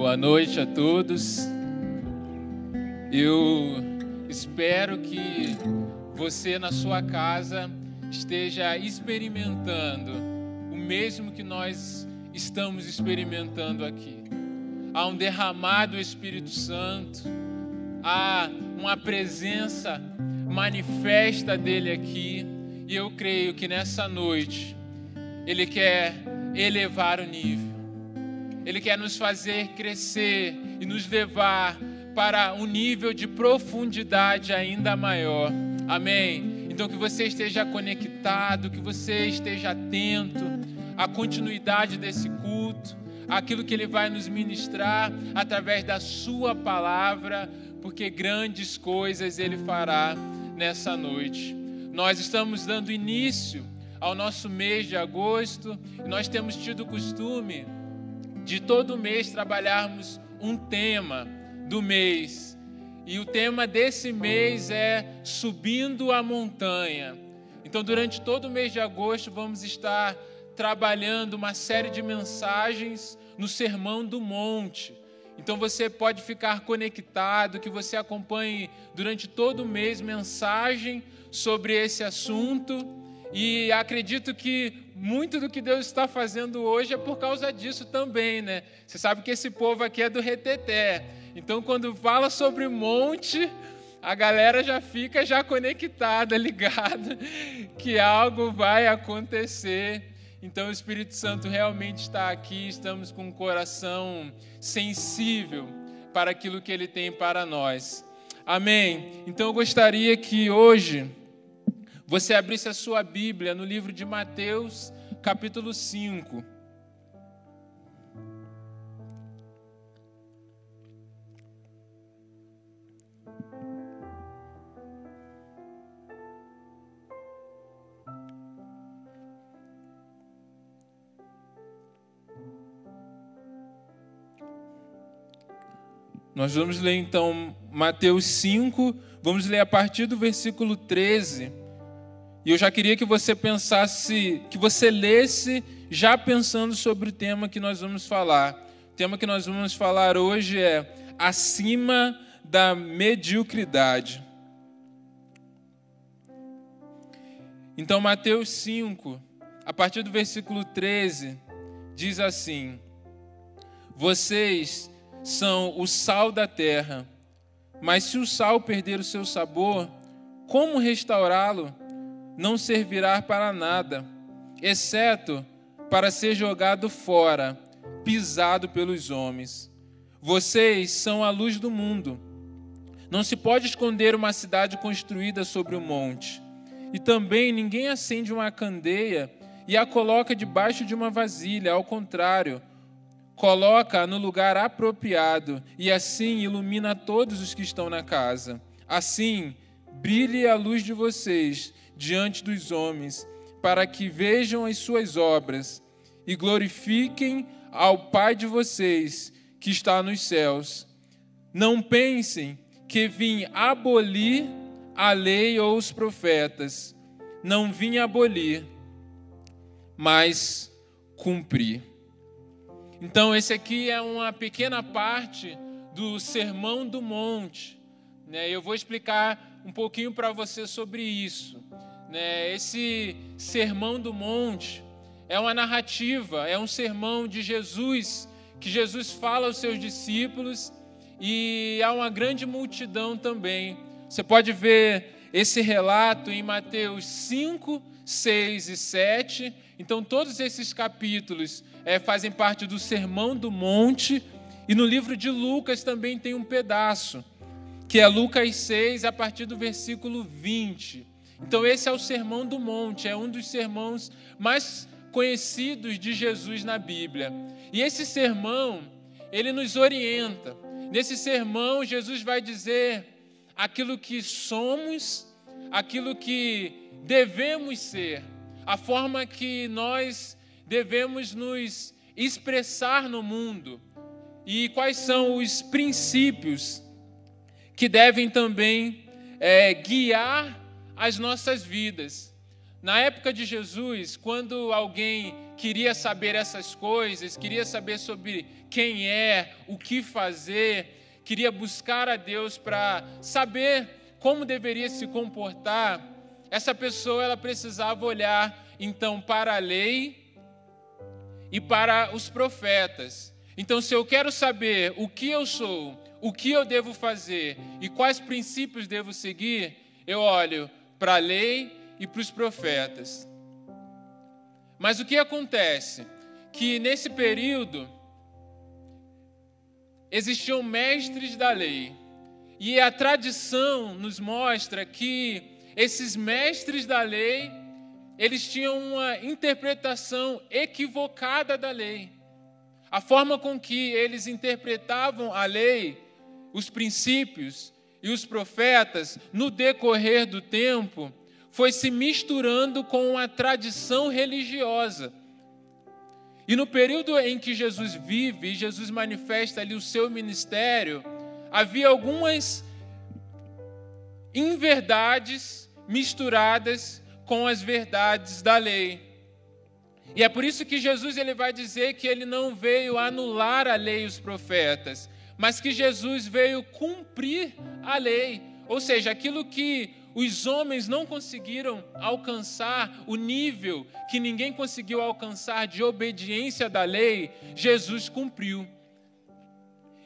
Boa noite a todos. Eu espero que você na sua casa esteja experimentando o mesmo que nós estamos experimentando aqui. Há um derramado Espírito Santo, há uma presença manifesta dele aqui, e eu creio que nessa noite ele quer elevar o nível. Ele quer nos fazer crescer e nos levar para um nível de profundidade ainda maior. Amém. Então que você esteja conectado, que você esteja atento à continuidade desse culto, aquilo que ele vai nos ministrar através da sua palavra, porque grandes coisas ele fará nessa noite. Nós estamos dando início ao nosso mês de agosto e nós temos tido o costume de todo mês trabalharmos um tema do mês. E o tema desse mês é Subindo a Montanha. Então, durante todo o mês de agosto, vamos estar trabalhando uma série de mensagens no Sermão do Monte. Então você pode ficar conectado, que você acompanhe durante todo o mês mensagem sobre esse assunto. E acredito que muito do que Deus está fazendo hoje é por causa disso também, né? Você sabe que esse povo aqui é do reteté. Então, quando fala sobre monte, a galera já fica já conectada, ligada, que algo vai acontecer. Então, o Espírito Santo realmente está aqui, estamos com o coração sensível para aquilo que Ele tem para nós. Amém? Então, eu gostaria que hoje você abrisse a sua Bíblia no livro de Mateus, capítulo 5. Nós vamos ler então Mateus 5, vamos ler a partir do versículo 13 e eu já queria que você pensasse, que você lesse já pensando sobre o tema que nós vamos falar. O tema que nós vamos falar hoje é acima da mediocridade. Então, Mateus 5, a partir do versículo 13, diz assim: Vocês são o sal da terra, mas se o sal perder o seu sabor, como restaurá-lo? Não servirá para nada, exceto para ser jogado fora, pisado pelos homens. Vocês são a luz do mundo. Não se pode esconder uma cidade construída sobre o um monte. E também ninguém acende uma candeia e a coloca debaixo de uma vasilha, ao contrário, coloca no lugar apropriado e assim ilumina todos os que estão na casa. Assim, brilhe a luz de vocês diante dos homens, para que vejam as suas obras e glorifiquem ao Pai de vocês que está nos céus. Não pensem que vim abolir a lei ou os profetas. Não vim abolir, mas cumprir. Então, esse aqui é uma pequena parte do Sermão do Monte. Né? Eu vou explicar um pouquinho para você sobre isso. Né? Esse sermão do monte é uma narrativa, é um sermão de Jesus, que Jesus fala aos seus discípulos e há uma grande multidão também. Você pode ver esse relato em Mateus 5, 6 e 7. Então, todos esses capítulos é, fazem parte do Sermão do Monte. E no livro de Lucas também tem um pedaço, que é Lucas 6, a partir do versículo 20. Então, esse é o Sermão do Monte, é um dos sermões mais conhecidos de Jesus na Bíblia. E esse sermão, ele nos orienta. Nesse sermão, Jesus vai dizer aquilo que somos, aquilo que devemos ser, a forma que nós devemos nos expressar no mundo e quais são os princípios que devem também é, guiar as nossas vidas. Na época de Jesus, quando alguém queria saber essas coisas, queria saber sobre quem é, o que fazer, queria buscar a Deus para saber como deveria se comportar, essa pessoa ela precisava olhar então para a lei e para os profetas. Então, se eu quero saber o que eu sou, o que eu devo fazer e quais princípios devo seguir, eu olho para a lei e para os profetas. Mas o que acontece? Que nesse período existiam mestres da lei. E a tradição nos mostra que esses mestres da lei, eles tinham uma interpretação equivocada da lei. A forma com que eles interpretavam a lei, os princípios e os profetas no decorrer do tempo, foi se misturando com a tradição religiosa. E no período em que Jesus vive e Jesus manifesta ali o seu ministério, havia algumas inverdades misturadas com as verdades da lei. E é por isso que Jesus ele vai dizer que ele não veio anular a lei e os profetas, mas que Jesus veio cumprir a lei. Ou seja, aquilo que os homens não conseguiram alcançar o nível que ninguém conseguiu alcançar de obediência da lei, Jesus cumpriu.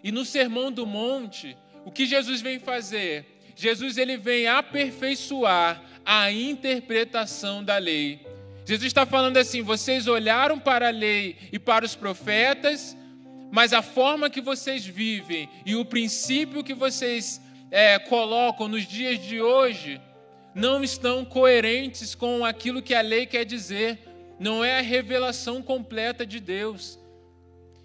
E no Sermão do Monte, o que Jesus vem fazer? Jesus ele vem aperfeiçoar a interpretação da lei. Jesus está falando assim: vocês olharam para a lei e para os profetas, mas a forma que vocês vivem e o princípio que vocês é, colocam nos dias de hoje não estão coerentes com aquilo que a lei quer dizer, não é a revelação completa de Deus.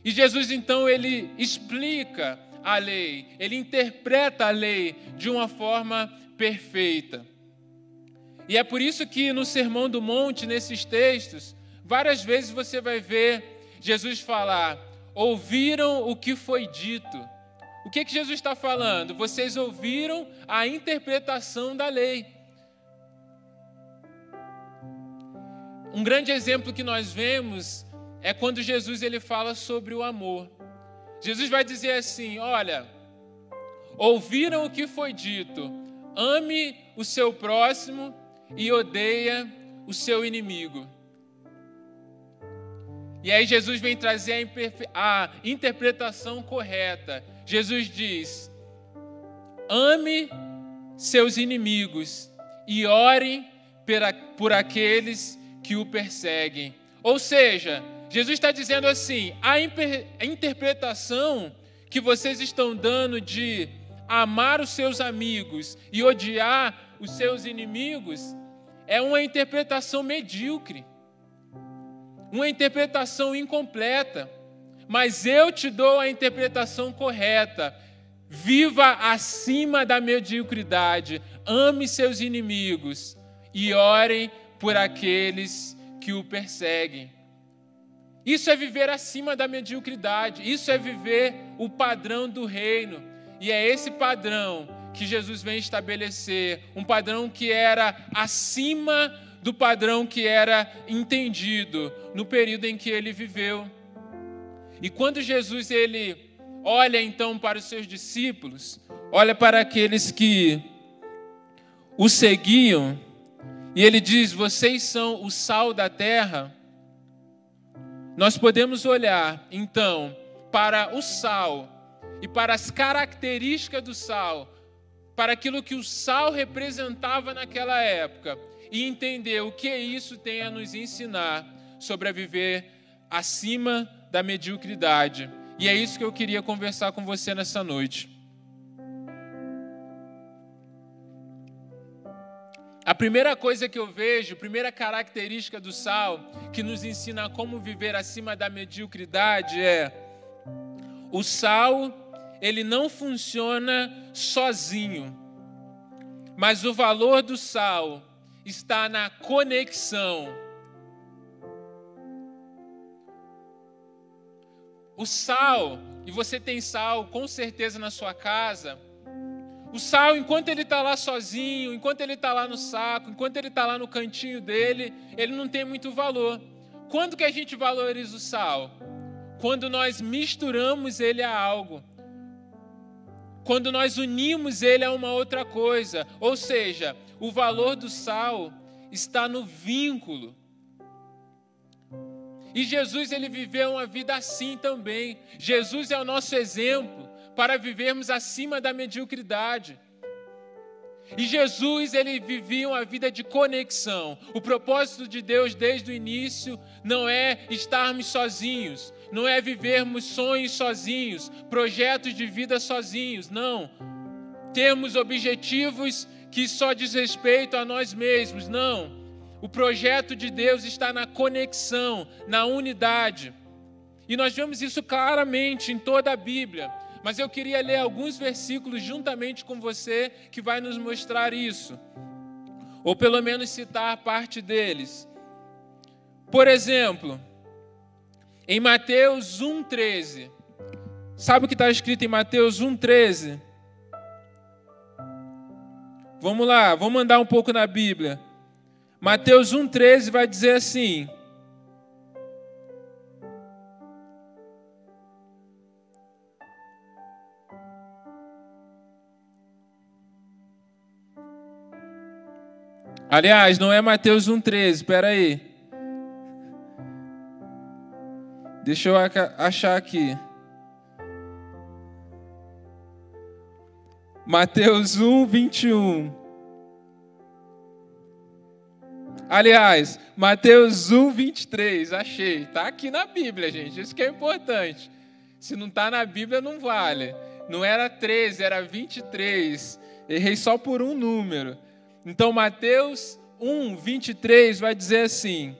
E Jesus então ele explica a lei, ele interpreta a lei de uma forma perfeita. E é por isso que no Sermão do Monte, nesses textos, várias vezes você vai ver Jesus falar: ouviram o que foi dito o que, que Jesus está falando? Vocês ouviram a interpretação da lei. Um grande exemplo que nós vemos é quando Jesus ele fala sobre o amor. Jesus vai dizer assim: Olha, ouviram o que foi dito, ame o seu próximo e odeia o seu inimigo. E aí Jesus vem trazer a, interpretação correta. Jesus diz: ame seus inimigos e ore por aqueles que o perseguem. Ou seja, Jesus está dizendo assim: a interpretação que vocês estão dando de amar os seus amigos e odiar os seus inimigos é uma interpretação medíocre, uma interpretação incompleta mas eu te dou a interpretação correta. Viva acima da mediocridade, ame seus inimigos e orem por aqueles que o perseguem. Isso é viver acima da mediocridade, isso é viver o padrão do reino. E é esse padrão que Jesus vem estabelecer, um padrão que era acima do padrão que era entendido no período em que ele viveu. E quando Jesus ele olha então para os seus discípulos, olha para aqueles que o seguiam, e ele diz: "Vocês são o sal da terra". Nós podemos olhar então para o sal e para as características do sal, para aquilo que o sal representava naquela época e entender o que isso tem a nos ensinar sobre a viver acima da mediocridade. E é isso que eu queria conversar com você nessa noite. A primeira coisa que eu vejo, primeira característica do sal, que nos ensina como viver acima da mediocridade, é o sal, ele não funciona sozinho, mas o valor do sal está na conexão O sal, e você tem sal com certeza na sua casa, o sal, enquanto ele está lá sozinho, enquanto ele está lá no saco, enquanto ele está lá no cantinho dele, ele não tem muito valor. Quando que a gente valoriza o sal? Quando nós misturamos ele a algo. Quando nós unimos ele a uma outra coisa. Ou seja, o valor do sal está no vínculo. E Jesus ele viveu uma vida assim também. Jesus é o nosso exemplo para vivermos acima da mediocridade. E Jesus, ele vivia uma vida de conexão. O propósito de Deus desde o início não é estarmos sozinhos, não é vivermos sonhos sozinhos, projetos de vida sozinhos, não. Termos objetivos que só diz respeito a nós mesmos, não. O projeto de Deus está na conexão, na unidade. E nós vemos isso claramente em toda a Bíblia. Mas eu queria ler alguns versículos juntamente com você que vai nos mostrar isso. Ou pelo menos citar parte deles. Por exemplo, em Mateus 1,13. Sabe o que está escrito em Mateus 1,13? Vamos lá, vamos andar um pouco na Bíblia. Mateus 1,13 vai dizer assim: Aliás, não é Mateus 1,13, espera aí. Deixa eu achar aqui. Mateus 1, 21. Aliás, Mateus 1, 23. Achei. Está aqui na Bíblia, gente. Isso que é importante. Se não está na Bíblia, não vale. Não era 13, era 23. Errei só por um número. Então, Mateus 1, 23 vai dizer assim: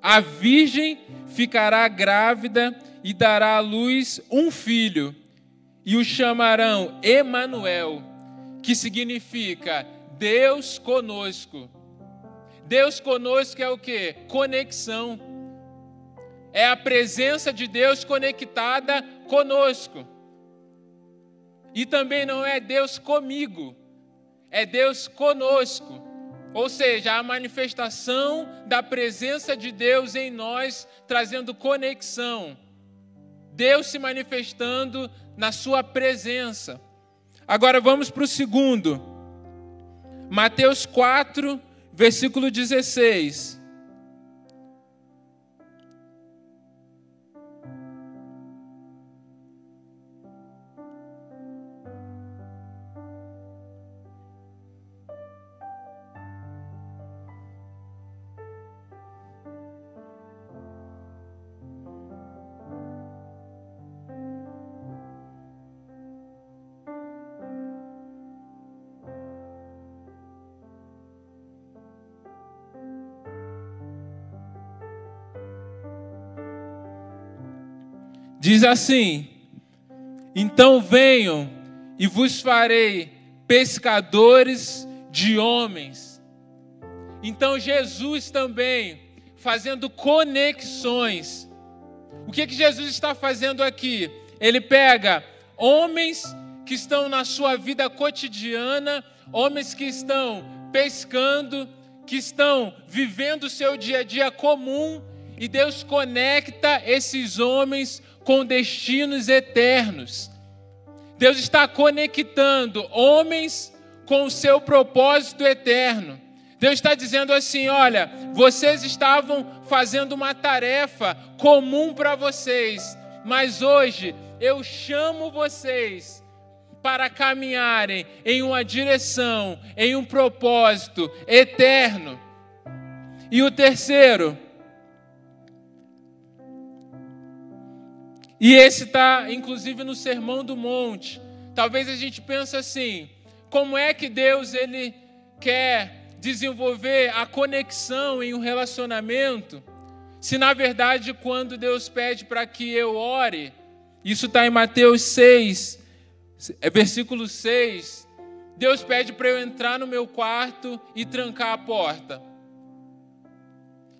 A virgem ficará grávida e dará à luz um filho, e o chamarão Emanuel, que significa Deus conosco. Deus conosco é o que? Conexão. É a presença de Deus conectada conosco. E também não é Deus comigo é Deus conosco. Ou seja, a manifestação da presença de Deus em nós, trazendo conexão. Deus se manifestando na sua presença. Agora vamos para o segundo. Mateus 4, versículo 16. Assim: Então venham e vos farei pescadores de homens. Então Jesus também fazendo conexões. O que que Jesus está fazendo aqui? Ele pega homens que estão na sua vida cotidiana, homens que estão pescando, que estão vivendo o seu dia a dia comum, e Deus conecta esses homens com destinos eternos. Deus está conectando homens com o seu propósito eterno. Deus está dizendo assim: olha, vocês estavam fazendo uma tarefa comum para vocês, mas hoje eu chamo vocês para caminharem em uma direção, em um propósito eterno. E o terceiro, E esse está, inclusive, no Sermão do Monte. Talvez a gente pense assim: como é que Deus ele quer desenvolver a conexão em um relacionamento? Se na verdade, quando Deus pede para que eu ore, isso está em Mateus 6, é versículo 6. Deus pede para eu entrar no meu quarto e trancar a porta.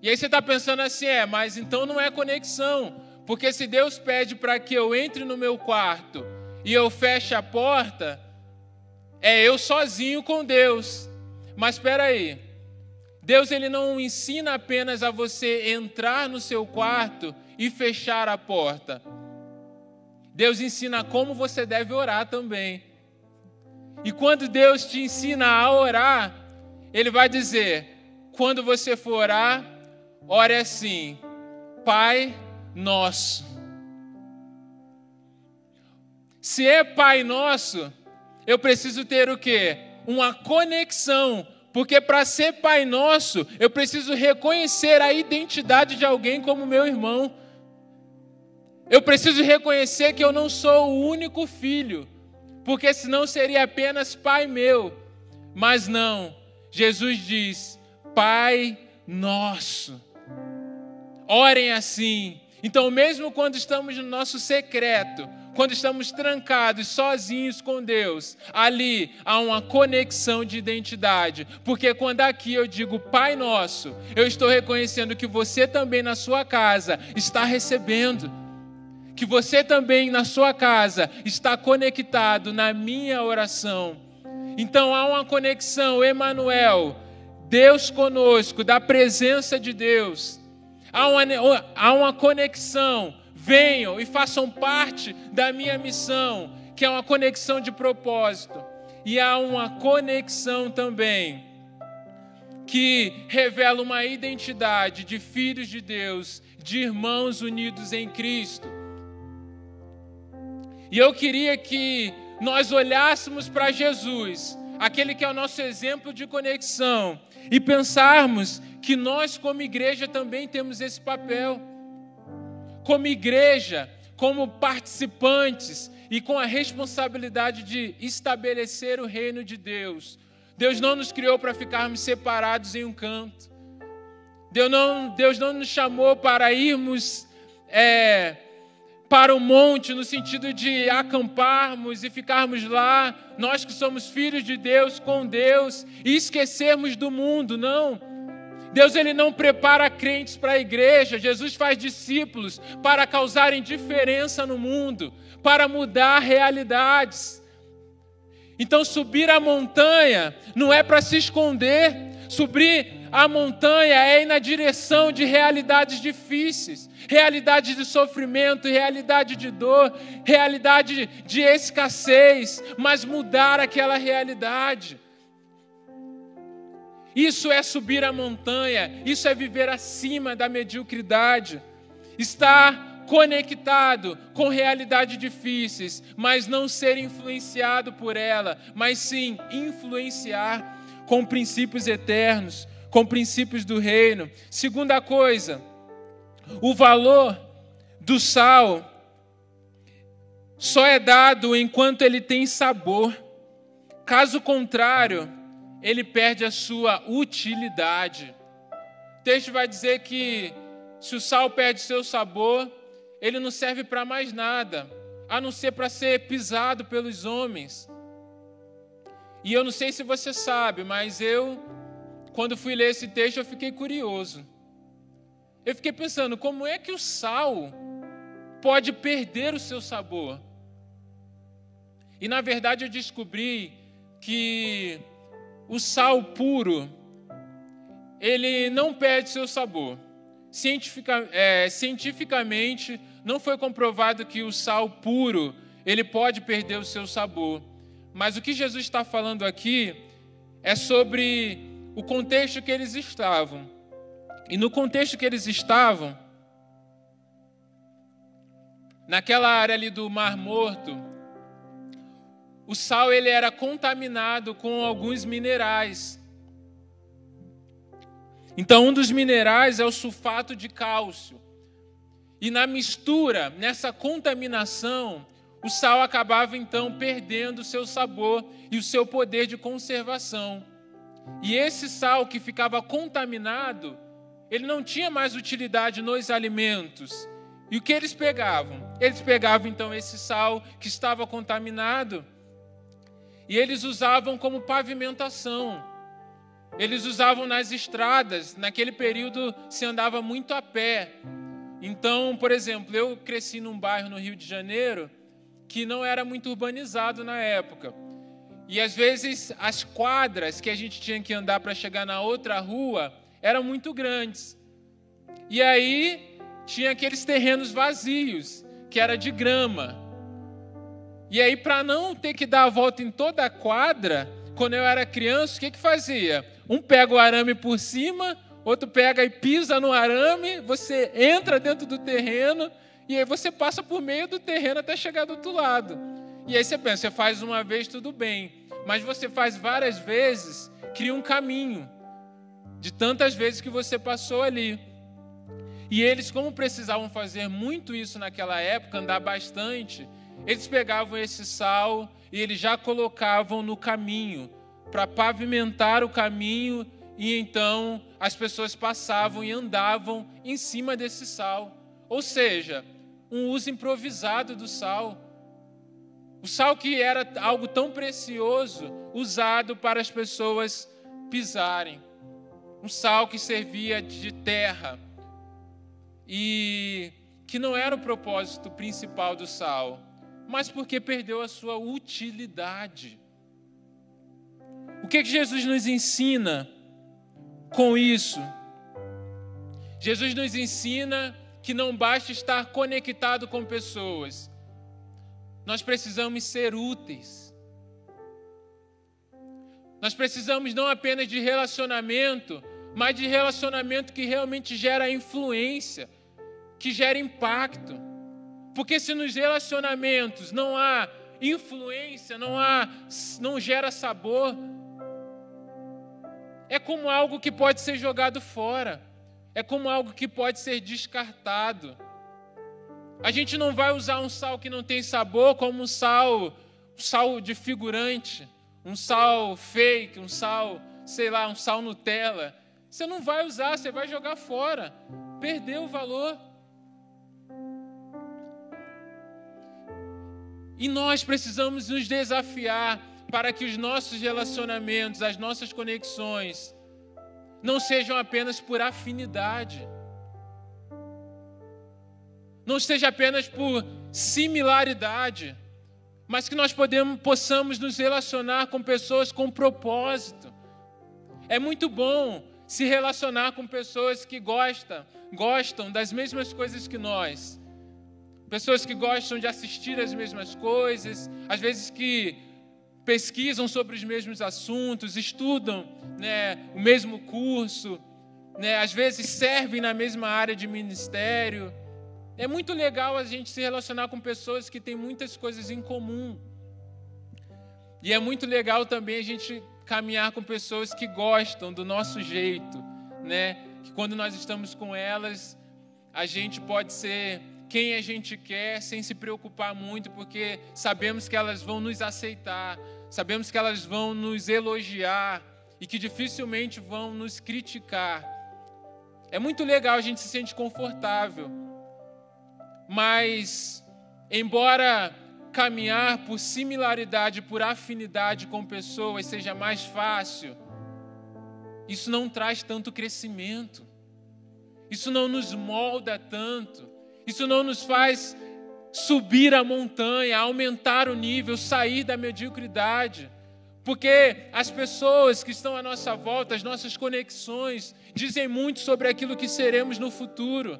E aí você está pensando assim, é, mas então não é conexão. Porque se Deus pede para que eu entre no meu quarto e eu feche a porta, é eu sozinho com Deus. Mas espera aí. Deus ele não ensina apenas a você entrar no seu quarto e fechar a porta. Deus ensina como você deve orar também. E quando Deus te ensina a orar, Ele vai dizer: quando você for orar, ore assim, Pai Nosso. Se é Pai Nosso, eu preciso ter o quê? Uma conexão porque para ser Pai Nosso, eu preciso reconhecer a identidade de alguém como meu irmão. Eu preciso reconhecer que eu não sou o único filho, porque senão seria apenas pai meu. Mas não, Jesus diz: Pai Nosso. Orem assim. Então, mesmo quando estamos no nosso secreto, quando estamos trancados, sozinhos com Deus, ali há uma conexão de identidade. Porque quando aqui eu digo Pai Nosso, eu estou reconhecendo que você também na sua casa está recebendo. Que você também na sua casa está conectado na minha oração. Então há uma conexão, Emanuel, Deus conosco, da presença de Deus. Há uma, há uma conexão venham e façam parte da minha missão, que é uma conexão de propósito. E há uma conexão também que revela uma identidade de filhos de Deus, de irmãos unidos em Cristo. E eu queria que nós olhássemos para Jesus, aquele que é o nosso exemplo de conexão, e pensarmos que nós, como igreja, também temos esse papel como igreja, como participantes e com a responsabilidade de estabelecer o reino de Deus. Deus não nos criou para ficarmos separados em um canto. Deus não, Deus não nos chamou para irmos é, para o monte no sentido de acamparmos e ficarmos lá, nós que somos filhos de Deus, com Deus, e esquecermos do mundo. Não. Deus ele não prepara crentes para a igreja. Jesus faz discípulos para causarem diferença no mundo, para mudar realidades. Então subir a montanha não é para se esconder. Subir a montanha é ir na direção de realidades difíceis, realidade de sofrimento, realidade de dor, realidade de escassez, mas mudar aquela realidade. Isso é subir a montanha, isso é viver acima da mediocridade. Estar conectado com realidades difíceis, mas não ser influenciado por ela, mas sim influenciar com princípios eternos, com princípios do reino. Segunda coisa, o valor do sal só é dado enquanto ele tem sabor. Caso contrário, ele perde a sua utilidade. O texto vai dizer que se o sal perde seu sabor, ele não serve para mais nada, a não ser para ser pisado pelos homens. E eu não sei se você sabe, mas eu, quando fui ler esse texto, eu fiquei curioso. Eu fiquei pensando, como é que o sal pode perder o seu sabor? E na verdade eu descobri que o sal puro, ele não perde seu sabor. Cientifica, é, cientificamente, não foi comprovado que o sal puro ele pode perder o seu sabor. Mas o que Jesus está falando aqui é sobre o contexto que eles estavam. E no contexto que eles estavam, naquela área ali do Mar Morto, o sal ele era contaminado com alguns minerais. Então, um dos minerais é o sulfato de cálcio. E na mistura, nessa contaminação, o sal acabava então perdendo o seu sabor e o seu poder de conservação. E esse sal que ficava contaminado, ele não tinha mais utilidade nos alimentos. E o que eles pegavam? Eles pegavam então esse sal que estava contaminado e eles usavam como pavimentação. Eles usavam nas estradas. Naquele período se andava muito a pé. Então, por exemplo, eu cresci num bairro no Rio de Janeiro que não era muito urbanizado na época. E às vezes as quadras que a gente tinha que andar para chegar na outra rua eram muito grandes. E aí tinha aqueles terrenos vazios, que era de grama. E aí, para não ter que dar a volta em toda a quadra, quando eu era criança, o que, que fazia? Um pega o arame por cima, outro pega e pisa no arame, você entra dentro do terreno e aí você passa por meio do terreno até chegar do outro lado. E aí você pensa, você faz uma vez, tudo bem. Mas você faz várias vezes, cria um caminho de tantas vezes que você passou ali. E eles, como precisavam fazer muito isso naquela época, andar bastante, eles pegavam esse sal e eles já colocavam no caminho, para pavimentar o caminho, e então as pessoas passavam e andavam em cima desse sal. Ou seja, um uso improvisado do sal. O sal que era algo tão precioso, usado para as pessoas pisarem. Um sal que servia de terra e que não era o propósito principal do sal, mas porque perdeu a sua utilidade. O que, que Jesus nos ensina com isso? Jesus nos ensina que não basta estar conectado com pessoas, nós precisamos ser úteis. Nós precisamos não apenas de relacionamento, mas de relacionamento que realmente gera influência, que gera impacto. Porque se nos relacionamentos não há influência, não há não gera sabor, é como algo que pode ser jogado fora, é como algo que pode ser descartado. A gente não vai usar um sal que não tem sabor como um sal, um sal de figurante, um sal fake, um sal, sei lá, um sal Nutella. Você não vai usar, você vai jogar fora. Perdeu o valor. E nós precisamos nos desafiar para que os nossos relacionamentos, as nossas conexões, não sejam apenas por afinidade, não seja apenas por similaridade, mas que nós podemos, possamos nos relacionar com pessoas com propósito. É muito bom se relacionar com pessoas que gostam, gostam das mesmas coisas que nós. Pessoas que gostam de assistir as mesmas coisas, às vezes que pesquisam sobre os mesmos assuntos, estudam né, o mesmo curso, né, às vezes servem na mesma área de ministério. É muito legal a gente se relacionar com pessoas que têm muitas coisas em comum. E é muito legal também a gente caminhar com pessoas que gostam do nosso jeito, né? Que quando nós estamos com elas, a gente pode ser quem a gente quer sem se preocupar muito, porque sabemos que elas vão nos aceitar, sabemos que elas vão nos elogiar e que dificilmente vão nos criticar. É muito legal, a gente se sente confortável. Mas, embora caminhar por similaridade, por afinidade com pessoas seja mais fácil, isso não traz tanto crescimento, isso não nos molda tanto, isso não nos faz subir a montanha, aumentar o nível, sair da mediocridade. Porque as pessoas que estão à nossa volta, as nossas conexões, dizem muito sobre aquilo que seremos no futuro.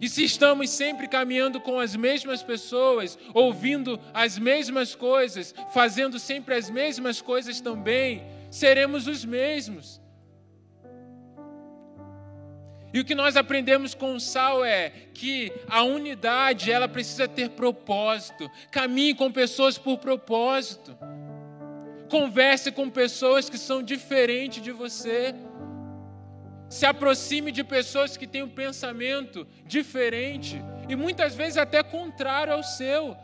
E se estamos sempre caminhando com as mesmas pessoas, ouvindo as mesmas coisas, fazendo sempre as mesmas coisas também, seremos os mesmos. E o que nós aprendemos com o sal é que a unidade, ela precisa ter propósito. Caminhe com pessoas por propósito. Converse com pessoas que são diferentes de você. Se aproxime de pessoas que têm um pensamento diferente e muitas vezes até contrário ao seu.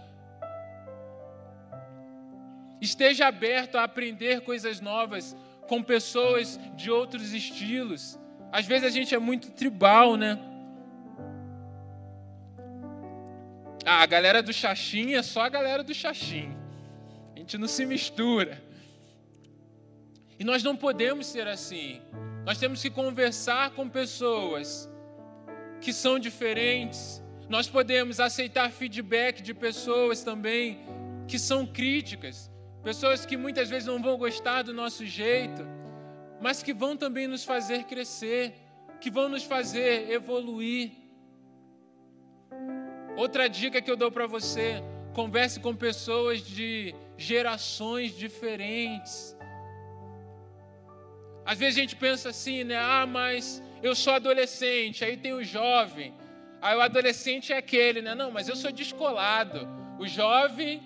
Esteja aberto a aprender coisas novas com pessoas de outros estilos. Às vezes a gente é muito tribal, né? Ah, a galera do Xaxim é só a galera do Xaxim. A gente não se mistura. E nós não podemos ser assim. Nós temos que conversar com pessoas que são diferentes. Nós podemos aceitar feedback de pessoas também que são críticas, pessoas que muitas vezes não vão gostar do nosso jeito, mas que vão também nos fazer crescer, que vão nos fazer evoluir. Outra dica que eu dou para você: converse com pessoas de gerações diferentes. Às vezes a gente pensa assim, né? Ah, mas eu sou adolescente, aí tem o jovem. Aí o adolescente é aquele, né? Não, mas eu sou descolado. O jovem,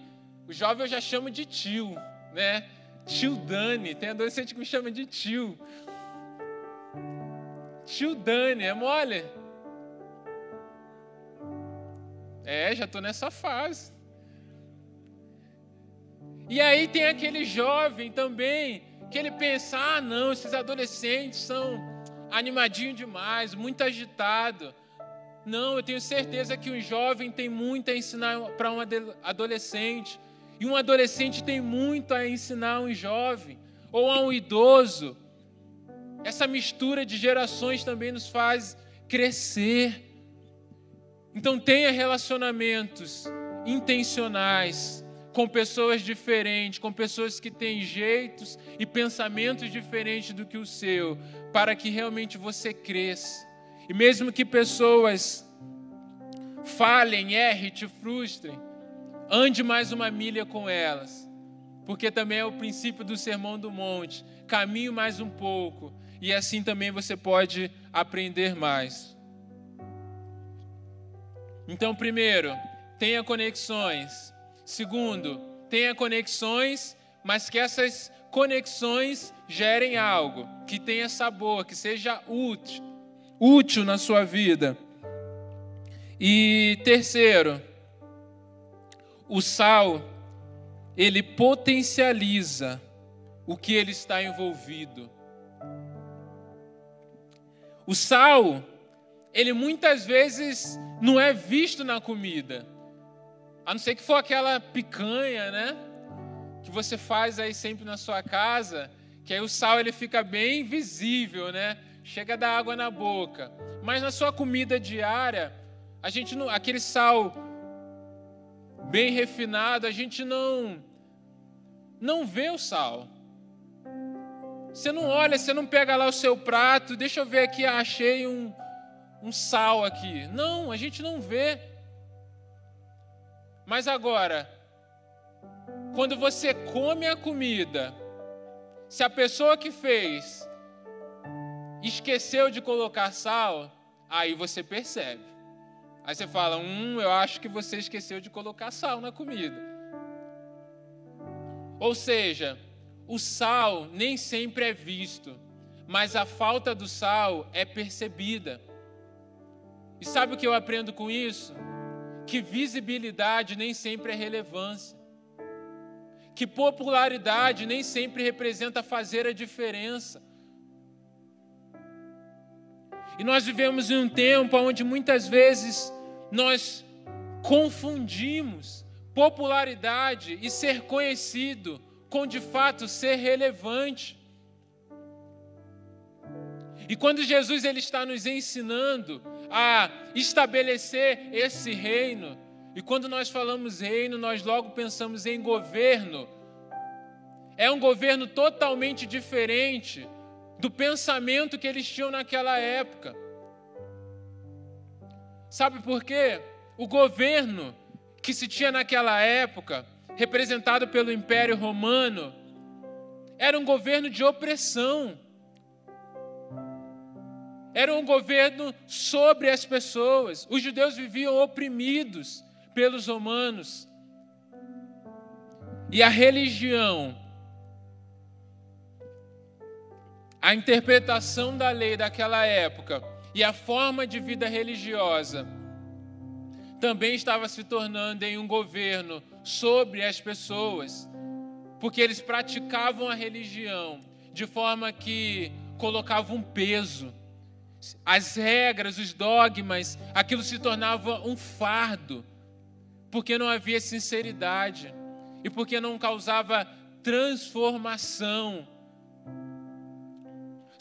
o jovem eu já chamo de tio, né? Tio Dani, tem adolescente que me chama de tio. Tio Dani, é mole? É, já estou nessa fase. E aí tem aquele jovem também, que ele pensa: ah, não, esses adolescentes são animadinhos demais, muito agitado. Não, eu tenho certeza que um jovem tem muito a ensinar para um adolescente. E um adolescente tem muito a ensinar a um jovem ou a um idoso. Essa mistura de gerações também nos faz crescer. Então tenha relacionamentos intencionais com pessoas diferentes, com pessoas que têm jeitos e pensamentos diferentes do que o seu, para que realmente você cresça. E mesmo que pessoas falhem, errem, te frustrem, ande mais uma milha com elas, porque também é o princípio do Sermão do Monte. Caminhe mais um pouco, e assim também você pode aprender mais. Então, primeiro, tenha conexões. Segundo, tenha conexões, mas que essas conexões gerem algo, que tenha sabor, que seja útil, útil na sua vida. E terceiro, o sal, ele potencializa o que ele está envolvido. O sal, ele muitas vezes não é visto na comida. A não ser que for aquela picanha, né? Que você faz aí sempre na sua casa, que aí o sal ele fica bem visível, né? Chega da água na boca. Mas na sua comida diária, a gente não, aquele sal bem refinado, a gente não não vê o sal. Você não olha, você não pega lá o seu prato, deixa eu ver aqui, achei um, um sal aqui. Não, a gente não vê. Mas agora, quando você come a comida, se a pessoa que fez esqueceu de colocar sal, aí você percebe. Aí você fala: Hum, eu acho que você esqueceu de colocar sal na comida. Ou seja, o sal nem sempre é visto, mas a falta do sal é percebida. E sabe o que eu aprendo com isso? Que visibilidade nem sempre é relevância. Que popularidade nem sempre representa fazer a diferença. E nós vivemos em um tempo onde muitas vezes nós confundimos popularidade e ser conhecido com de fato ser relevante. E quando Jesus ele está nos ensinando a estabelecer esse reino, e quando nós falamos reino, nós logo pensamos em governo. É um governo totalmente diferente do pensamento que eles tinham naquela época. Sabe por quê? O governo que se tinha naquela época, representado pelo Império Romano, era um governo de opressão. Era um governo sobre as pessoas. Os judeus viviam oprimidos pelos romanos. E a religião a interpretação da lei daquela época e a forma de vida religiosa também estava se tornando em um governo sobre as pessoas, porque eles praticavam a religião de forma que colocava um peso. As regras, os dogmas, aquilo se tornava um fardo, porque não havia sinceridade e porque não causava transformação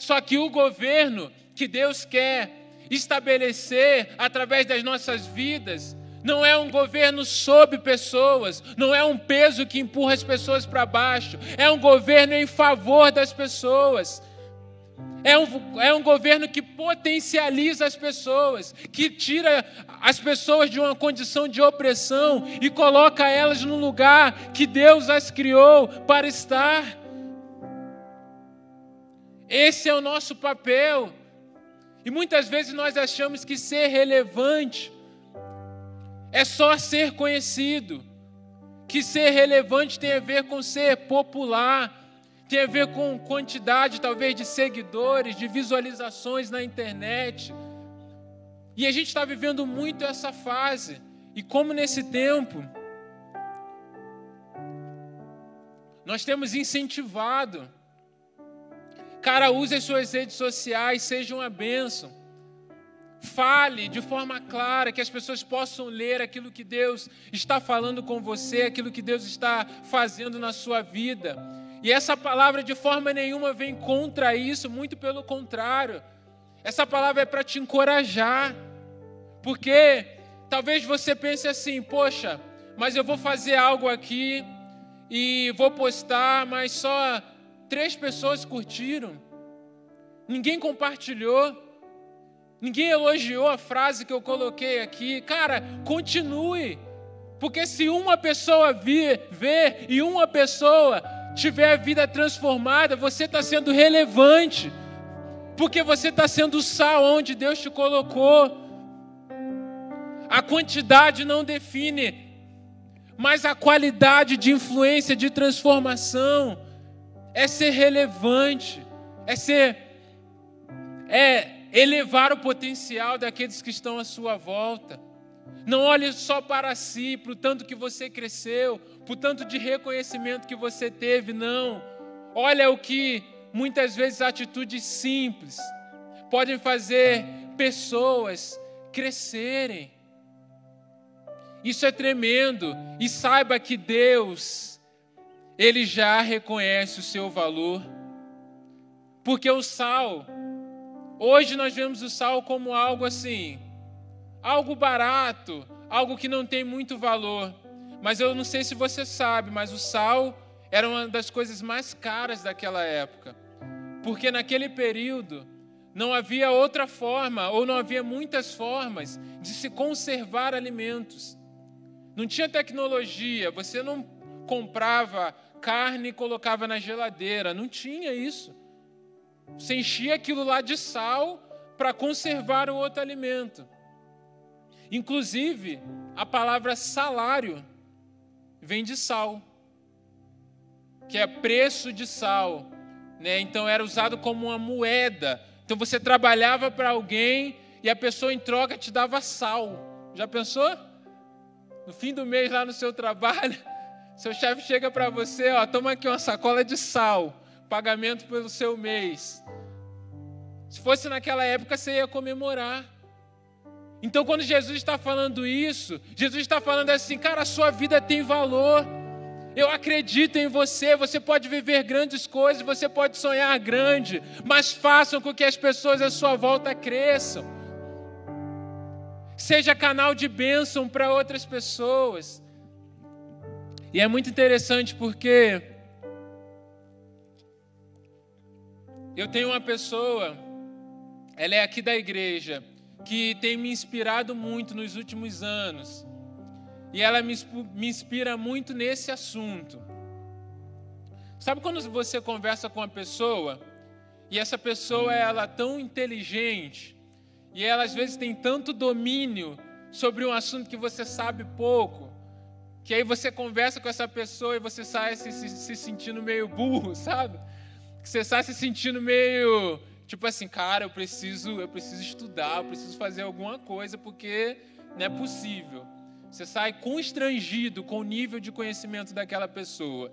só que o governo que Deus quer estabelecer através das nossas vidas Não é um governo sob pessoas, não é um peso que empurra as pessoas para baixo, é um governo em favor das pessoas. É um, é um governo que potencializa as pessoas, que tira as pessoas de uma condição de opressão e coloca elas no lugar que Deus as criou para estar. Esse é o nosso papel. E muitas vezes nós achamos que ser relevante é só ser conhecido, que ser relevante tem a ver com ser popular tem a ver com quantidade, talvez, de seguidores, de visualizações na internet. E a gente está vivendo muito essa fase. E como nesse tempo, nós temos incentivado. Cara, use as suas redes sociais, seja uma bênção. Fale de forma clara, que as pessoas possam ler aquilo que Deus está falando com você, aquilo que Deus está fazendo na sua vida. E essa palavra de forma nenhuma vem contra isso, muito pelo contrário. Essa palavra é para te encorajar. Porque talvez você pense assim: poxa, mas eu vou fazer algo aqui e vou postar, mas só três pessoas curtiram. Ninguém compartilhou. Ninguém elogiou a frase que eu coloquei aqui. Cara, continue. Porque se uma pessoa ver, ver e uma pessoa tiver a vida transformada, você está sendo relevante, porque você está sendo sal onde Deus te colocou. A quantidade não define, mas a qualidade de influência, de transformação, é ser relevante, é ser, é elevar o potencial daqueles que estão à sua volta. Não olhe só para si, para o tanto que você cresceu, o tanto de reconhecimento que você teve, não. Olha o que muitas vezes atitudes simples podem fazer pessoas crescerem. Isso é tremendo. E saiba que Deus, Ele já reconhece o seu valor. Porque o sal, hoje nós vemos o sal como algo assim, algo barato, algo que não tem muito valor. Mas eu não sei se você sabe, mas o sal era uma das coisas mais caras daquela época. Porque naquele período não havia outra forma, ou não havia muitas formas de se conservar alimentos. Não tinha tecnologia, você não comprava carne e colocava na geladeira, não tinha isso. Você enchia aquilo lá de sal para conservar o outro alimento. Inclusive, a palavra salário vem de sal, que é preço de sal. Né? Então era usado como uma moeda. Então você trabalhava para alguém e a pessoa em troca te dava sal. Já pensou? No fim do mês lá no seu trabalho, seu chefe chega para você, ó, toma aqui uma sacola de sal, pagamento pelo seu mês. Se fosse naquela época, você ia comemorar. Então, quando Jesus está falando isso, Jesus está falando assim, cara, a sua vida tem valor. Eu acredito em você, você pode viver grandes coisas, você pode sonhar grande, mas façam com que as pessoas à sua volta cresçam. Seja canal de bênção para outras pessoas. E é muito interessante porque eu tenho uma pessoa, ela é aqui da igreja, que tem me inspirado muito nos últimos anos. E ela me, me inspira muito nesse assunto. Sabe quando você conversa com uma pessoa e essa pessoa ela é tão inteligente e ela às vezes tem tanto domínio sobre um assunto que você sabe pouco, que aí você conversa com essa pessoa e você sai se, se, se sentindo meio burro, sabe? Que você sai se sentindo meio Tipo assim, cara, eu preciso, eu preciso estudar, eu preciso fazer alguma coisa porque não é possível. Você sai constrangido com o nível de conhecimento daquela pessoa.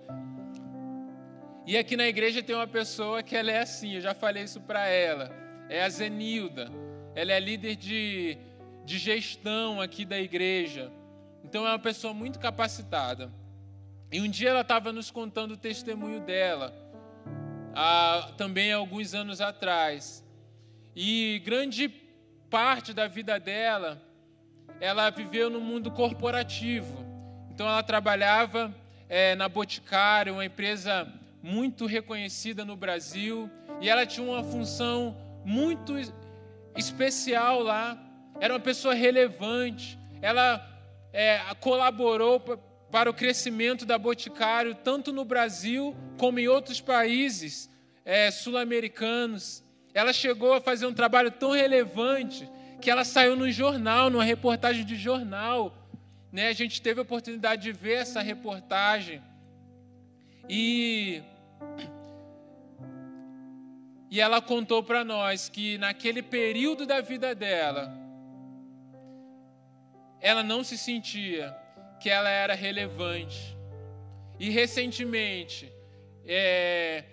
E aqui na igreja tem uma pessoa que ela é assim, eu já falei isso para ela. É a Zenilda. Ela é líder de, de gestão aqui da igreja. Então é uma pessoa muito capacitada. E um dia ela estava nos contando o testemunho dela também alguns anos atrás. E grande parte da vida dela ela viveu no mundo corporativo. Então ela trabalhava é, na Boticário, uma empresa muito reconhecida no Brasil, e ela tinha uma função muito especial lá. Era uma pessoa relevante. Ela é, colaborou para o crescimento da Boticário, tanto no Brasil como em outros países é, sul-americanos. Ela chegou a fazer um trabalho tão relevante que ela saiu no jornal, numa reportagem de jornal. Né? A gente teve a oportunidade de ver essa reportagem. E, e ela contou para nós que naquele período da vida dela, ela não se sentia que ela era relevante. E recentemente, é,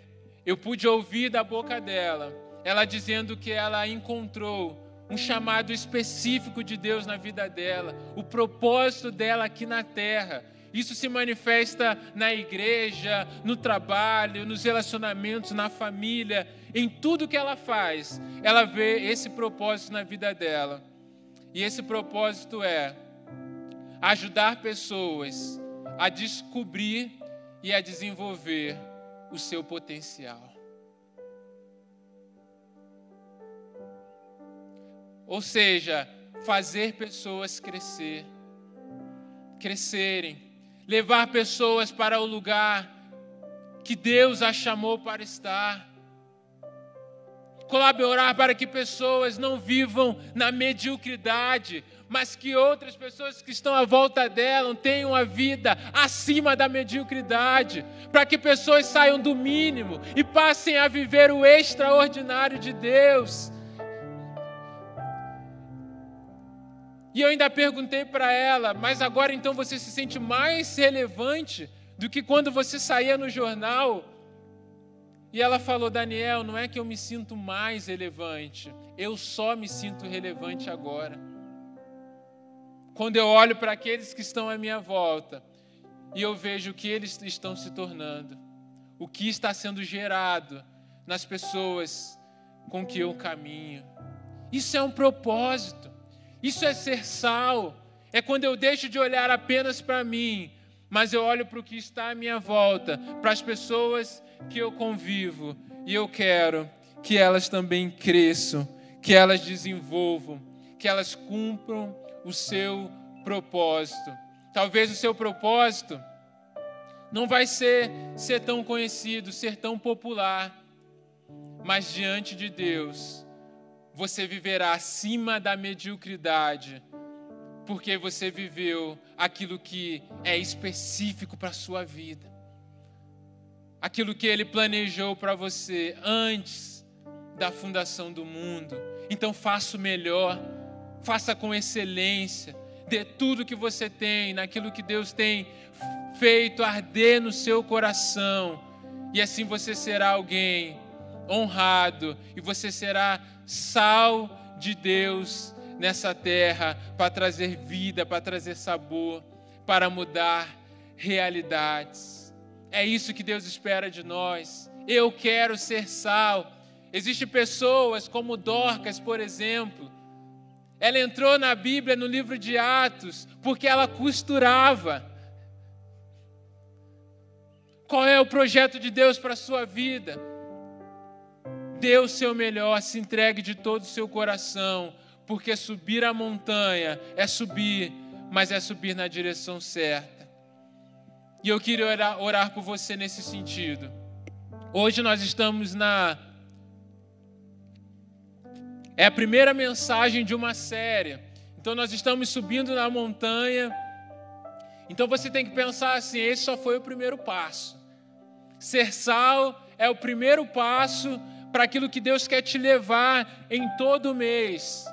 eu pude ouvir da boca dela, ela dizendo que ela encontrou um chamado específico de Deus na vida dela, o propósito dela aqui na terra. Isso se manifesta na igreja, no trabalho, nos relacionamentos, na família, em tudo que ela faz. Ela vê esse propósito na vida dela. E esse propósito é ajudar pessoas a descobrir e a desenvolver o seu potencial. Ou seja, fazer pessoas crescer, crescerem, levar pessoas para o lugar que Deus a chamou para estar. Colaborar para que pessoas não vivam na mediocridade, mas que outras pessoas que estão à volta dela tenham uma vida acima da mediocridade, para que pessoas saiam do mínimo e passem a viver o extraordinário de Deus. E eu ainda perguntei para ela, mas agora então você se sente mais relevante do que quando você saía no jornal? E ela falou: Daniel, não é que eu me sinto mais relevante, eu só me sinto relevante agora. Quando eu olho para aqueles que estão à minha volta e eu vejo o que eles estão se tornando, o que está sendo gerado nas pessoas com que eu caminho. Isso é um propósito. Isso é ser sal. É quando eu deixo de olhar apenas para mim, mas eu olho para o que está à minha volta, para as pessoas que eu convivo, e eu quero que elas também cresçam, que elas desenvolvam, que elas cumpram o seu propósito. Talvez o seu propósito não vai ser ser tão conhecido, ser tão popular, mas diante de Deus, você viverá acima da mediocridade, porque você viveu aquilo que é específico para a sua vida, aquilo que Ele planejou para você antes da fundação do mundo. Então, faça o melhor, faça com excelência, dê tudo que você tem, naquilo que Deus tem feito arder no seu coração, e assim você será alguém honrado e você será sal de Deus nessa terra para trazer vida, para trazer sabor, para mudar realidades. É isso que Deus espera de nós. Eu quero ser sal. Existem pessoas como Dorcas, por exemplo. Ela entrou na Bíblia, no livro de Atos, porque ela costurava. Qual é o projeto de Deus para a sua vida? dê o seu melhor, se entregue de todo o seu coração, porque subir a montanha é subir, mas é subir na direção certa. E eu queria orar, orar por você nesse sentido. Hoje nós estamos na. É a primeira mensagem de uma série. Então nós estamos subindo na montanha. Então você tem que pensar assim: esse só foi o primeiro passo. Ser sal é o primeiro passo para aquilo que Deus quer te levar em todo mês.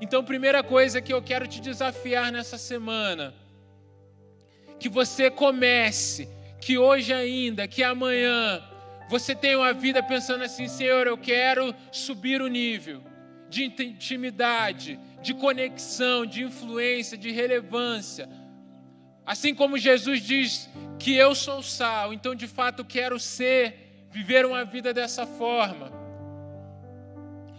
Então, primeira coisa que eu quero te desafiar nessa semana, que você comece, que hoje ainda, que amanhã, você tenha uma vida pensando assim: Senhor, eu quero subir o nível de intimidade, de conexão, de influência, de relevância. Assim como Jesus diz que eu sou sal, então de fato quero ser viver uma vida dessa forma,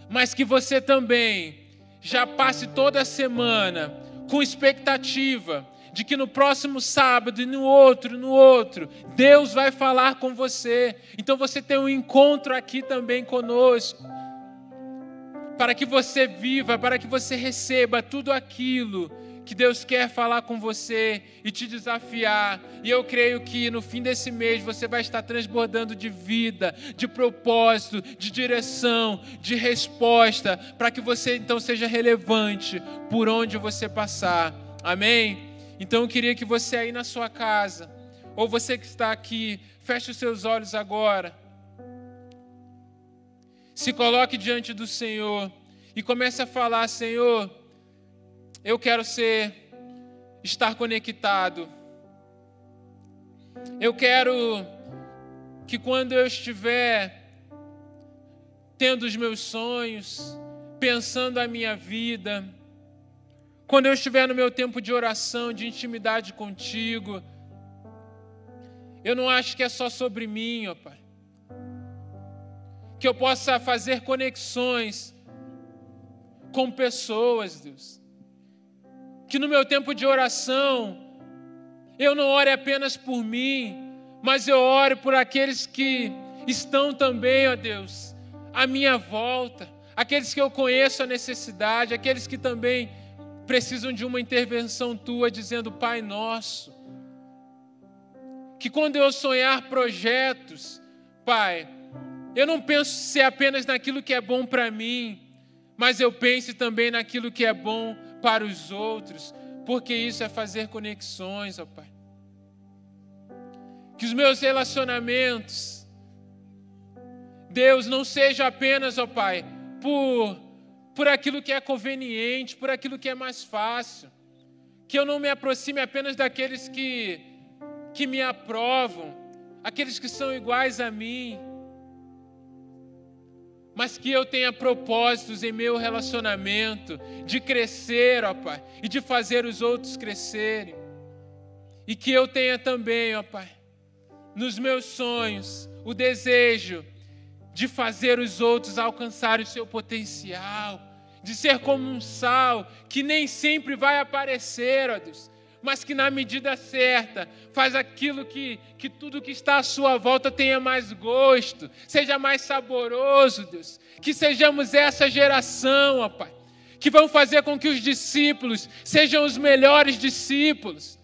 mas que você também já passe toda a semana com expectativa de que no próximo sábado e no outro, no outro, Deus vai falar com você. Então você tem um encontro aqui também conosco. Para que você viva, para que você receba tudo aquilo que Deus quer falar com você e te desafiar. E eu creio que no fim desse mês você vai estar transbordando de vida, de propósito, de direção, de resposta, para que você então seja relevante por onde você passar. Amém? Então eu queria que você aí na sua casa, ou você que está aqui, feche os seus olhos agora. Se coloque diante do Senhor e comece a falar: Senhor, eu quero ser, estar conectado. Eu quero que quando eu estiver tendo os meus sonhos, pensando a minha vida, quando eu estiver no meu tempo de oração, de intimidade contigo, eu não acho que é só sobre mim, ó Pai. Que eu possa fazer conexões com pessoas, Deus. Que no meu tempo de oração, eu não ore apenas por mim, mas eu ore por aqueles que estão também, ó Deus, à minha volta, aqueles que eu conheço a necessidade, aqueles que também precisam de uma intervenção tua, dizendo: Pai Nosso. Que quando eu sonhar projetos, Pai, eu não penso ser apenas naquilo que é bom para mim, mas eu pense também naquilo que é bom para os outros, porque isso é fazer conexões, ó Pai. Que os meus relacionamentos, Deus, não seja apenas, ó Pai, por por aquilo que é conveniente, por aquilo que é mais fácil. Que eu não me aproxime apenas daqueles que, que me aprovam, aqueles que são iguais a mim, mas que eu tenha propósitos em meu relacionamento de crescer, ó Pai, e de fazer os outros crescerem. E que eu tenha também, ó Pai, nos meus sonhos, o desejo de fazer os outros alcançarem o seu potencial, de ser como um sal que nem sempre vai aparecer, ó Deus, mas que na medida certa faz aquilo que, que tudo que está à sua volta tenha mais gosto, seja mais saboroso, Deus. Que sejamos essa geração, ó Pai, que vão fazer com que os discípulos sejam os melhores discípulos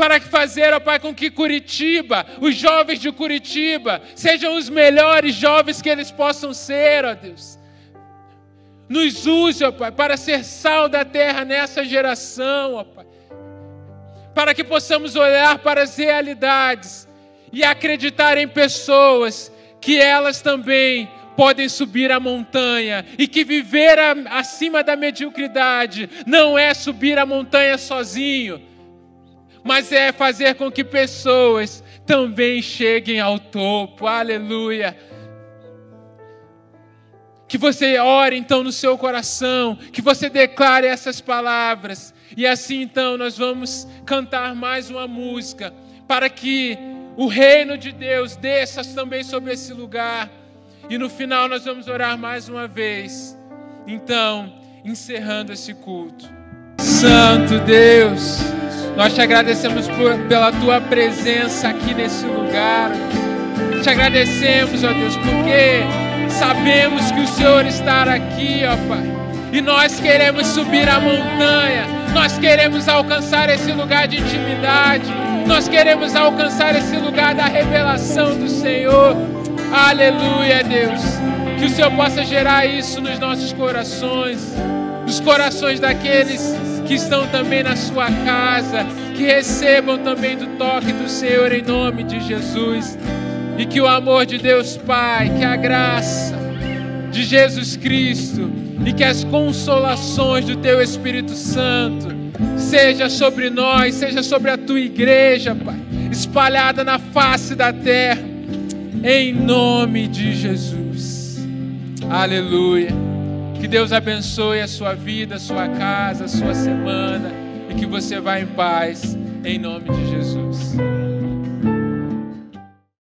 para fazer, ó Pai, com que Curitiba, os jovens de Curitiba, sejam os melhores jovens que eles possam ser, ó Deus. Nos use, ó Pai, para ser sal da terra nessa geração, ó Pai. Para que possamos olhar para as realidades e acreditar em pessoas que elas também podem subir a montanha e que viver acima da mediocridade não é subir a montanha sozinho, mas é fazer com que pessoas também cheguem ao topo. Aleluia. Que você ore então no seu coração, que você declare essas palavras, e assim então nós vamos cantar mais uma música, para que o reino de Deus desça também sobre esse lugar, e no final nós vamos orar mais uma vez. Então, encerrando esse culto. Santo Deus. Nós te agradecemos por, pela tua presença aqui nesse lugar. Te agradecemos, ó Deus, porque sabemos que o Senhor está aqui, ó Pai. E nós queremos subir a montanha, nós queremos alcançar esse lugar de intimidade, nós queremos alcançar esse lugar da revelação do Senhor. Aleluia, Deus. Que o Senhor possa gerar isso nos nossos corações, nos corações daqueles que estão também na sua casa, que recebam também do toque do Senhor em nome de Jesus. E que o amor de Deus Pai, que a graça de Jesus Cristo e que as consolações do Teu Espírito Santo seja sobre nós, seja sobre a Tua igreja, Pai, espalhada na face da terra, em nome de Jesus. Aleluia. Que Deus abençoe a sua vida, a sua casa, a sua semana e que você vá em paz, em nome de Jesus.